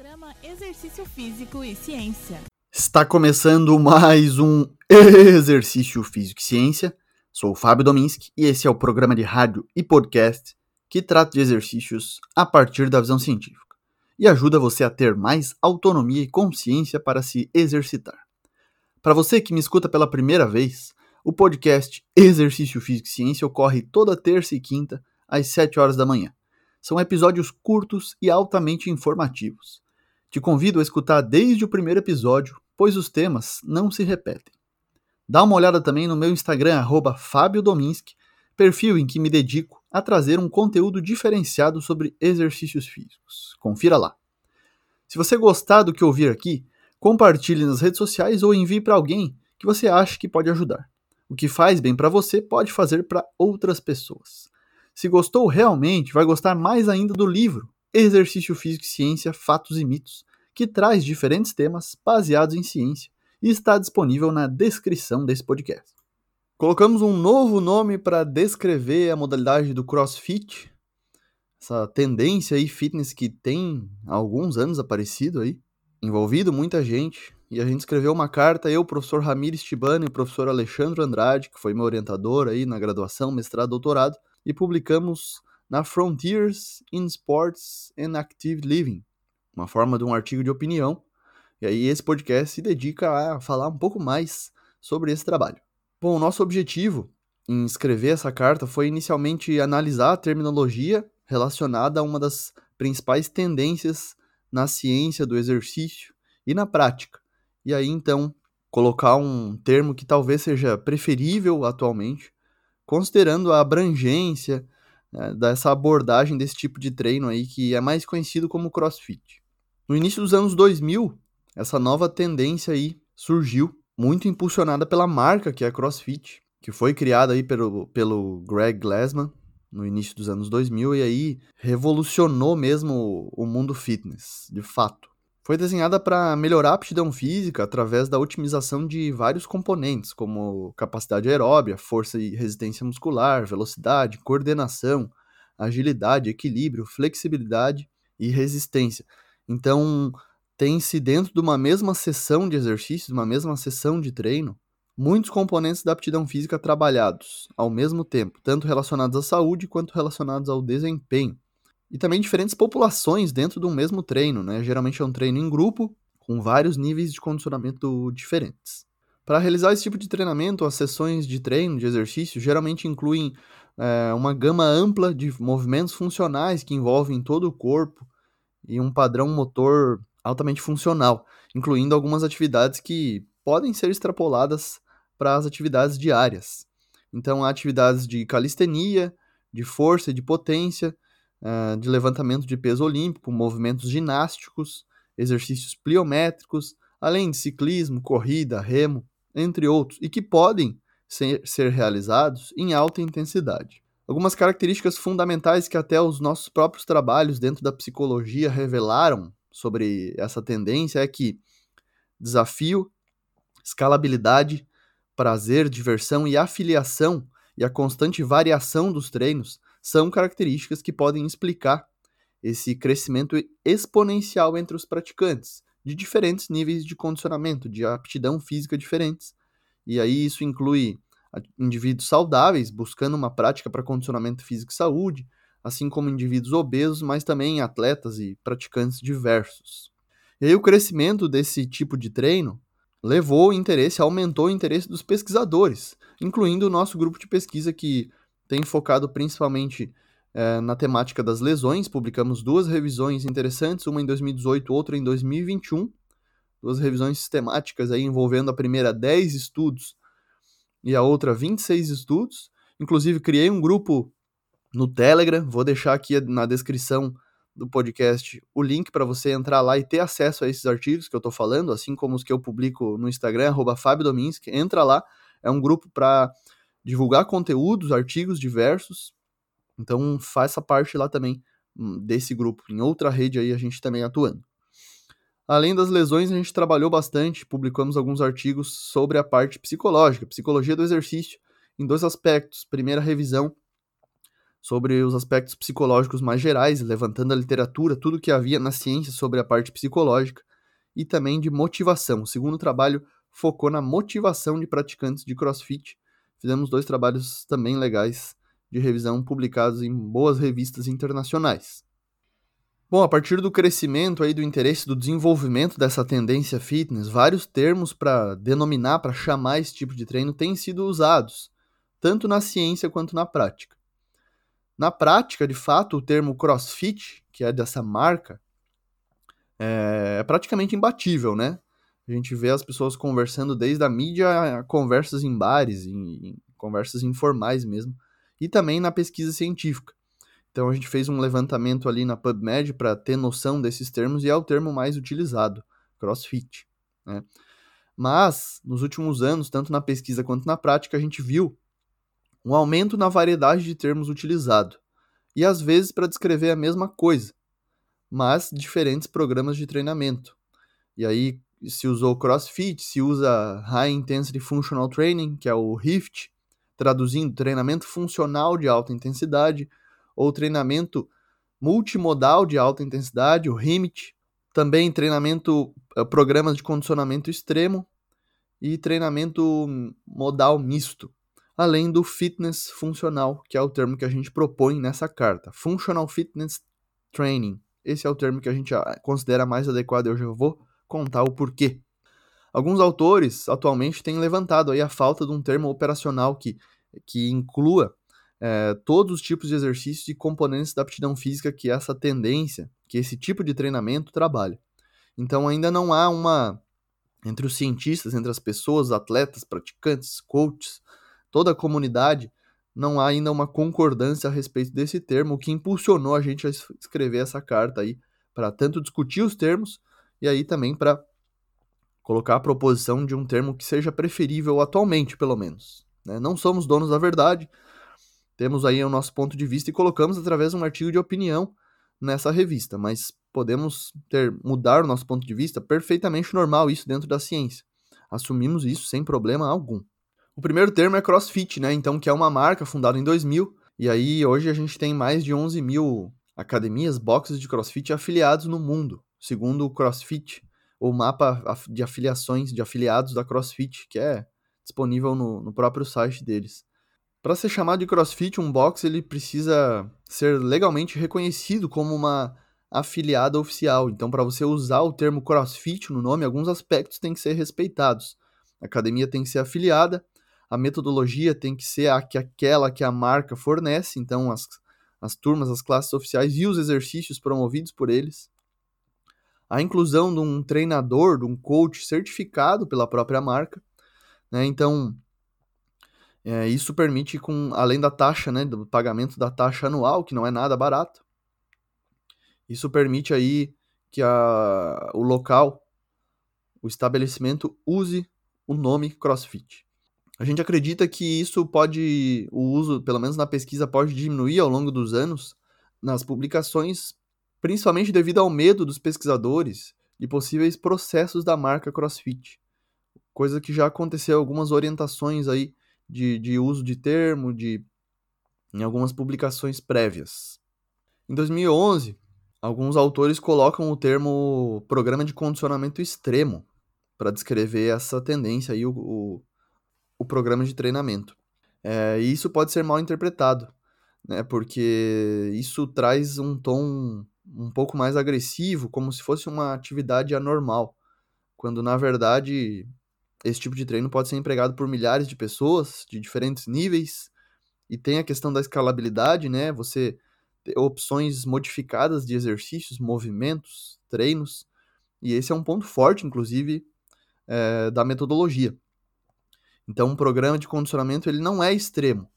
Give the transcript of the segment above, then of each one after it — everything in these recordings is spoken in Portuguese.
Programa Exercício Físico e Ciência. Está começando mais um Exercício Físico e Ciência. Sou o Fábio Dominski e esse é o programa de rádio e podcast que trata de exercícios a partir da visão científica e ajuda você a ter mais autonomia e consciência para se exercitar. Para você que me escuta pela primeira vez, o podcast Exercício Físico e Ciência ocorre toda terça e quinta às 7 horas da manhã. São episódios curtos e altamente informativos. Te convido a escutar desde o primeiro episódio, pois os temas não se repetem. Dá uma olhada também no meu Instagram, Fábio Dominski, perfil em que me dedico a trazer um conteúdo diferenciado sobre exercícios físicos. Confira lá. Se você gostar do que ouvir aqui, compartilhe nas redes sociais ou envie para alguém que você acha que pode ajudar. O que faz bem para você pode fazer para outras pessoas. Se gostou realmente, vai gostar mais ainda do livro Exercício Físico e Ciência, Fatos e Mitos, que traz diferentes temas baseados em ciência e está disponível na descrição desse podcast. Colocamos um novo nome para descrever a modalidade do CrossFit, essa tendência aí fitness que tem há alguns anos aparecido aí, envolvido muita gente, e a gente escreveu uma carta, eu, professor Ramires e o professor Alexandre Andrade, que foi meu orientador aí na graduação, mestrado, doutorado, e publicamos na Frontiers in Sports and Active Living, uma forma de um artigo de opinião. E aí esse podcast se dedica a falar um pouco mais sobre esse trabalho. Bom, nosso objetivo em escrever essa carta foi inicialmente analisar a terminologia relacionada a uma das principais tendências na ciência do exercício e na prática. E aí então colocar um termo que talvez seja preferível atualmente, considerando a abrangência né, dessa abordagem desse tipo de treino aí que é mais conhecido como CrossFit. No início dos anos 2000, essa nova tendência aí surgiu, muito impulsionada pela marca que é a CrossFit, que foi criada aí pelo, pelo Greg Glassman no início dos anos 2000 e aí revolucionou mesmo o mundo fitness, de fato. Foi desenhada para melhorar a aptidão física através da otimização de vários componentes, como capacidade aeróbia, força e resistência muscular, velocidade, coordenação, agilidade, equilíbrio, flexibilidade e resistência. Então, tem-se dentro de uma mesma sessão de exercício, de uma mesma sessão de treino, muitos componentes da aptidão física trabalhados ao mesmo tempo, tanto relacionados à saúde quanto relacionados ao desempenho e também diferentes populações dentro de um mesmo treino, né? Geralmente é um treino em grupo, com vários níveis de condicionamento diferentes. Para realizar esse tipo de treinamento, as sessões de treino, de exercício, geralmente incluem é, uma gama ampla de movimentos funcionais que envolvem todo o corpo e um padrão motor altamente funcional, incluindo algumas atividades que podem ser extrapoladas para as atividades diárias. Então, há atividades de calistenia, de força e de potência, uh, de levantamento de peso olímpico, movimentos ginásticos, exercícios pliométricos, além de ciclismo, corrida, remo, entre outros, e que podem ser, ser realizados em alta intensidade. Algumas características fundamentais que até os nossos próprios trabalhos dentro da psicologia revelaram sobre essa tendência é que desafio, escalabilidade, prazer, diversão e afiliação e a constante variação dos treinos são características que podem explicar esse crescimento exponencial entre os praticantes, de diferentes níveis de condicionamento, de aptidão física diferentes. E aí isso inclui indivíduos saudáveis buscando uma prática para condicionamento físico e saúde, assim como indivíduos obesos, mas também atletas e praticantes diversos. E aí o crescimento desse tipo de treino levou o interesse, aumentou o interesse dos pesquisadores, incluindo o nosso grupo de pesquisa que tem focado principalmente é, na temática das lesões. Publicamos duas revisões interessantes, uma em 2018, outra em 2021. Duas revisões sistemáticas aí envolvendo a primeira 10 estudos e a outra 26 estudos. Inclusive, criei um grupo no Telegram, vou deixar aqui na descrição do podcast o link para você entrar lá e ter acesso a esses artigos que eu estou falando, assim como os que eu publico no Instagram, arroba Fábio Dominski. Entra lá, é um grupo para divulgar conteúdos, artigos diversos. Então faça parte lá também hum, desse grupo. Em outra rede aí a gente também atuando. Além das lesões, a gente trabalhou bastante, publicamos alguns artigos sobre a parte psicológica, psicologia do exercício, em dois aspectos. Primeira revisão sobre os aspectos psicológicos mais gerais, levantando a literatura, tudo que havia na ciência sobre a parte psicológica, e também de motivação. O segundo trabalho focou na motivação de praticantes de CrossFit. Fizemos dois trabalhos também legais de revisão publicados em boas revistas internacionais. Bom, a partir do crescimento aí do interesse do desenvolvimento dessa tendência fitness, vários termos para denominar, para chamar esse tipo de treino têm sido usados, tanto na ciência quanto na prática. Na prática, de fato, o termo CrossFit, que é dessa marca, é, praticamente imbatível, né? A gente vê as pessoas conversando desde a mídia a conversas em bares, em, em conversas informais mesmo, e também na pesquisa científica. Então a gente fez um levantamento ali na PubMed para ter noção desses termos e é o termo mais utilizado, CrossFit. Né? Mas, nos últimos anos, tanto na pesquisa quanto na prática, a gente viu um aumento na variedade de termos utilizados, e às vezes para descrever a mesma coisa, mas diferentes programas de treinamento. E aí se usou CrossFit, se usa High Intensity Functional Training, que é o HIFT, traduzindo treinamento funcional de alta intensidade, ou treinamento multimodal de alta intensidade, o RIMIT, também treinamento, eh, programas de condicionamento extremo e treinamento modal misto, além do fitness funcional, que é o termo que a gente propõe nessa carta, Functional Fitness Training. Esse é o termo que a gente ah, considera mais adequado eu já vou contar o porquê. Alguns autores atualmente têm levantado aí a falta de um termo operacional que, que inclua é, todos os tipos de exercícios e componentes da aptidão física que essa tendência, que esse tipo de treinamento trabalha. Então ainda não há uma entre os cientistas, entre as pessoas, atletas, praticantes, coaches, toda a comunidade, não há ainda uma concordância a respeito desse termo, o que impulsionou a gente a escrever essa carta aí para tanto discutir os termos e aí também para colocar a proposição de um termo que seja preferível atualmente, pelo menos. Né? Não somos donos da verdade, temos aí o nosso ponto de vista e colocamos através de um artigo de opinião nessa revista, mas podemos ter mudar o nosso ponto de vista perfeitamente normal isso dentro da ciência. Assumimos isso sem problema algum. O primeiro termo é CrossFit, né? Então, que é uma marca fundada em 2000, e aí hoje a gente tem mais de 11 mil academias, boxes de CrossFit afiliados no mundo, segundo o CrossFit, o mapa de afiliações, de afiliados da CrossFit, que é disponível no, no próprio site deles. Para ser chamado de CrossFit, um box ele precisa ser legalmente reconhecido como uma afiliada oficial. Então, para você usar o termo CrossFit no nome, alguns aspectos têm que ser respeitados. A academia tem que ser afiliada, a metodologia tem que ser a, que aquela que a marca fornece, então as, as turmas, as classes oficiais e os exercícios promovidos por eles. A inclusão de um treinador, de um coach certificado pela própria marca. Né? Então, é, isso permite, com, além da taxa, né, do pagamento da taxa anual, que não é nada barato, isso permite aí que a, o local, o estabelecimento, use o nome CrossFit. A gente acredita que isso pode, o uso, pelo menos na pesquisa, pode diminuir ao longo dos anos nas publicações, principalmente devido ao medo dos pesquisadores de possíveis processos da marca CrossFit. Coisa que já aconteceu algumas orientações aí de, de uso de termo, de em algumas publicações prévias. Em 2011, alguns autores colocam o termo programa de condicionamento extremo para descrever essa tendência aí, o, o, o programa de treinamento. É, e isso pode ser mal interpretado, né, porque isso traz um tom um pouco mais agressivo, como se fosse uma atividade anormal, quando na verdade esse tipo de treino pode ser empregado por milhares de pessoas de diferentes níveis e tem a questão da escalabilidade, né? Você ter opções modificadas de exercícios, movimentos, treinos, e esse é um ponto forte, inclusive, é, da metodologia. Então, um programa de condicionamento ele não é extremo.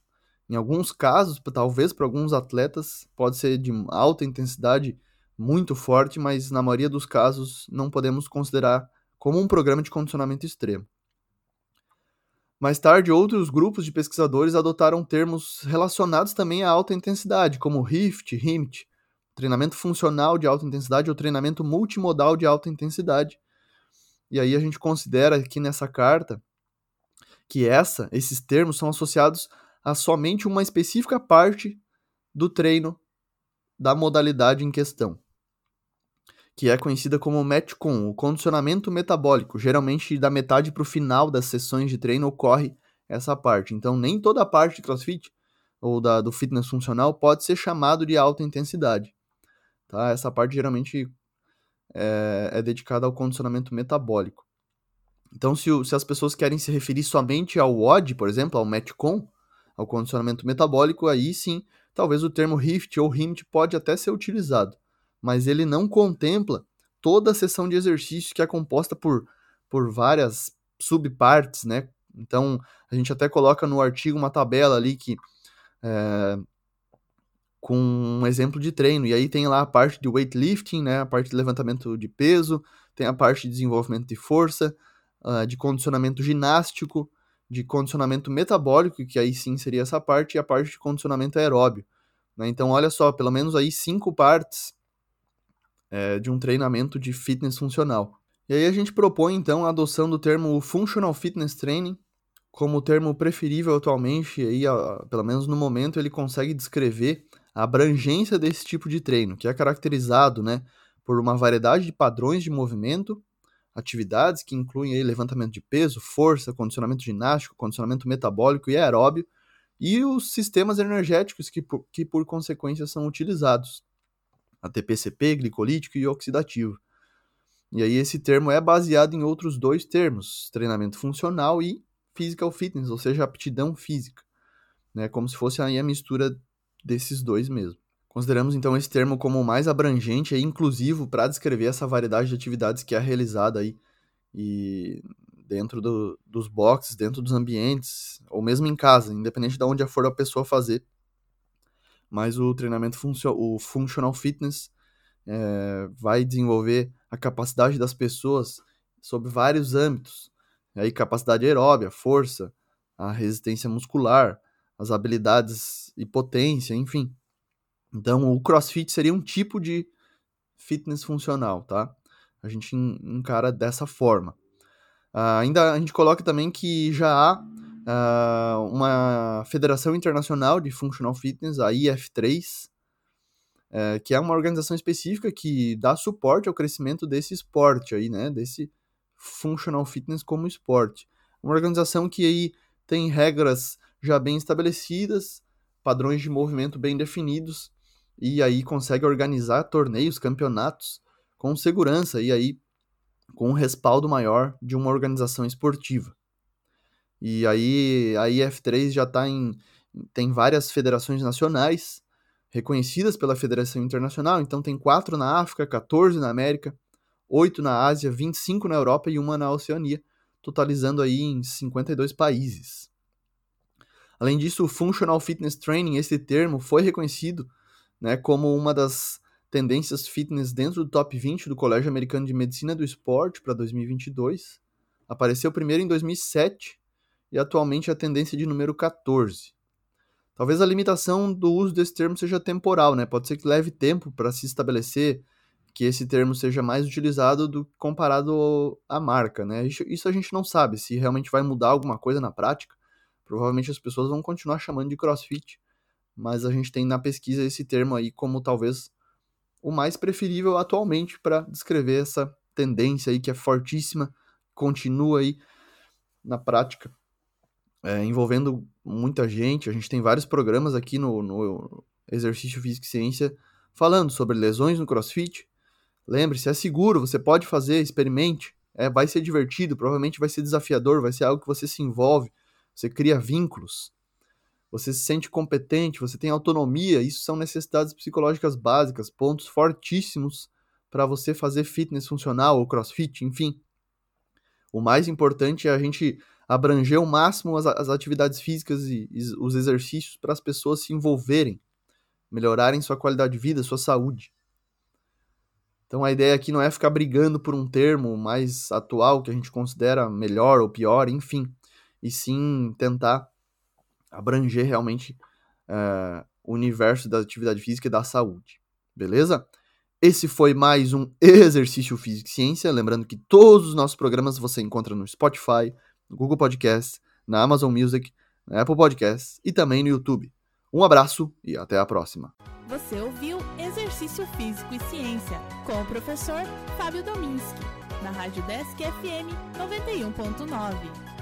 Em alguns casos, talvez para alguns atletas, pode ser de alta intensidade muito forte, mas na maioria dos casos não podemos considerar como um programa de condicionamento extremo. Mais tarde, outros grupos de pesquisadores adotaram termos relacionados também à alta intensidade, como RIFT, HIMT, treinamento funcional de alta intensidade ou treinamento multimodal de alta intensidade. E aí a gente considera aqui nessa carta que essa, esses termos são associados a somente uma específica parte do treino da modalidade em questão, que é conhecida como METCON, o condicionamento metabólico. Geralmente, da metade para o final das sessões de treino ocorre essa parte. Então, nem toda a parte de CrossFit ou da, do fitness funcional pode ser chamado de alta intensidade. Tá? Essa parte geralmente é, é dedicada ao condicionamento metabólico. Então, se, se, as pessoas querem se referir somente ao WOD, por exemplo, ao METCON, ao condicionamento metabólico, aí sim, talvez o termo HIFT ou HIMT pode até ser utilizado, mas ele não contempla toda a sessão de exercício que é composta por, por várias subpartes, né? Então, a gente até coloca no artigo uma tabela ali que é, com um exemplo de treino. E aí tem lá a parte de weightlifting, né, a parte de levantamento de peso, tem a parte de desenvolvimento de força, uh, de condicionamento ginástico, de condicionamento metabólico, que aí sim seria essa parte, e a parte de condicionamento aeróbio. Né? Então, olha só, pelo menos aí cinco partes é, de um treinamento de fitness funcional. E aí a gente propõe então a adoção do termo Functional Fitness Training como termo preferível atualmente, e aí, pelo menos no momento, ele consegue descrever a abrangência desse tipo de treino, que é caracterizado né, por uma variedade de padrões de movimento, atividades que incluem aí levantamento de peso, força, condicionamento ginástico, condicionamento metabólico e aeróbio, e os sistemas energéticos que, por, que por consequência são utilizados, ATP-CP, glicolítico e oxidativo. E aí esse termo é baseado em outros dois termos, treinamento funcional e physical fitness, ou seja, aptidão física, né? Como se fosse aí a mistura desses dois mesmo. Consideramos então esse termo como o mais abrangente e inclusivo para descrever essa variedade de atividades que é realizada aí e dentro do, dos boxes, dentro dos ambientes, ou mesmo em casa, independente de onde for a pessoa fazer. Mas o treinamento funcio o functional fitness é, vai desenvolver a capacidade das pessoas sobre vários âmbitos, aí capacidade aeróbia, força, a resistência muscular, as habilidades e potência, enfim. Então, o CrossFit seria um tipo de fitness funcional, tá? A gente encara dessa forma. Uh, ainda a gente coloca também que já há uh, uma Federação Internacional de Functional Fitness, a IF3, uh, que é uma organização específica que dá suporte ao crescimento desse esporte aí, né? Desse Functional Fitness como esporte. Uma organização que aí tem regras já bem estabelecidas, padrões de movimento bem definidos, e aí consegue organizar torneios, campeonatos com segurança e aí com um respaldo maior de uma organização esportiva. E aí a IF3 já está em tem várias federações nacionais reconhecidas pela Federação Internacional, então tem quatro na África, 14 na América, 8 na Ásia, 25 na Europa e uma na Oceania, totalizando aí em 52 países. Além disso, o Functional Fitness Training, esse termo, foi reconhecido né, como uma das tendências fitness dentro do top 20 do Colégio Americano de Medicina do Esporte para 2022. Apareceu primeiro em 2007 e atualmente é a tendência de número 14. Talvez a limitação do uso desse termo seja temporal, né? Pode ser que leve tempo para se estabelecer que esse termo seja mais utilizado do comparado à marca, né? Isso a gente não sabe se realmente vai mudar alguma coisa na prática. Provavelmente as pessoas vão continuar chamando de CrossFit, mas a gente tem na pesquisa esse termo aí como talvez o mais preferível atualmente para descrever essa tendência aí que é fortíssima, continua aí na prática, é, envolvendo muita gente. A gente tem vários programas aqui no, no Exercício Físico e Ciência falando sobre lesões no CrossFit, Lembre-se, é seguro, você pode fazer, experimente. É, vai ser divertido, provavelmente vai ser desafiador, vai ser algo que você se envolve, você cria vínculos, você se sente competente, você tem autonomia. Isso são necessidades psicológicas básicas, pontos fortíssimos para você fazer fitness funcional ou crossfit, enfim. O mais importante é a gente abranger ao máximo as, as atividades físicas e, e os exercícios para as pessoas se envolverem, melhorarem sua qualidade de vida, sua saúde. Então a ideia aqui não é ficar brigando por um termo mais atual que a gente considera melhor ou pior, enfim, e sim tentar abranger realmente uh, o universo da atividade física e da saúde, beleza? Esse foi mais um Exercício Físico e Ciência. Lembrando que todos os nossos programas você encontra no Spotify, no Google Podcast, na Amazon Music, na Apple Podcasts e também no YouTube. Um abraço e até a próxima. Você ouviu Exercício Físico e Ciência com o professor Fábio Dominski, na Rádio Desk FM 91.9.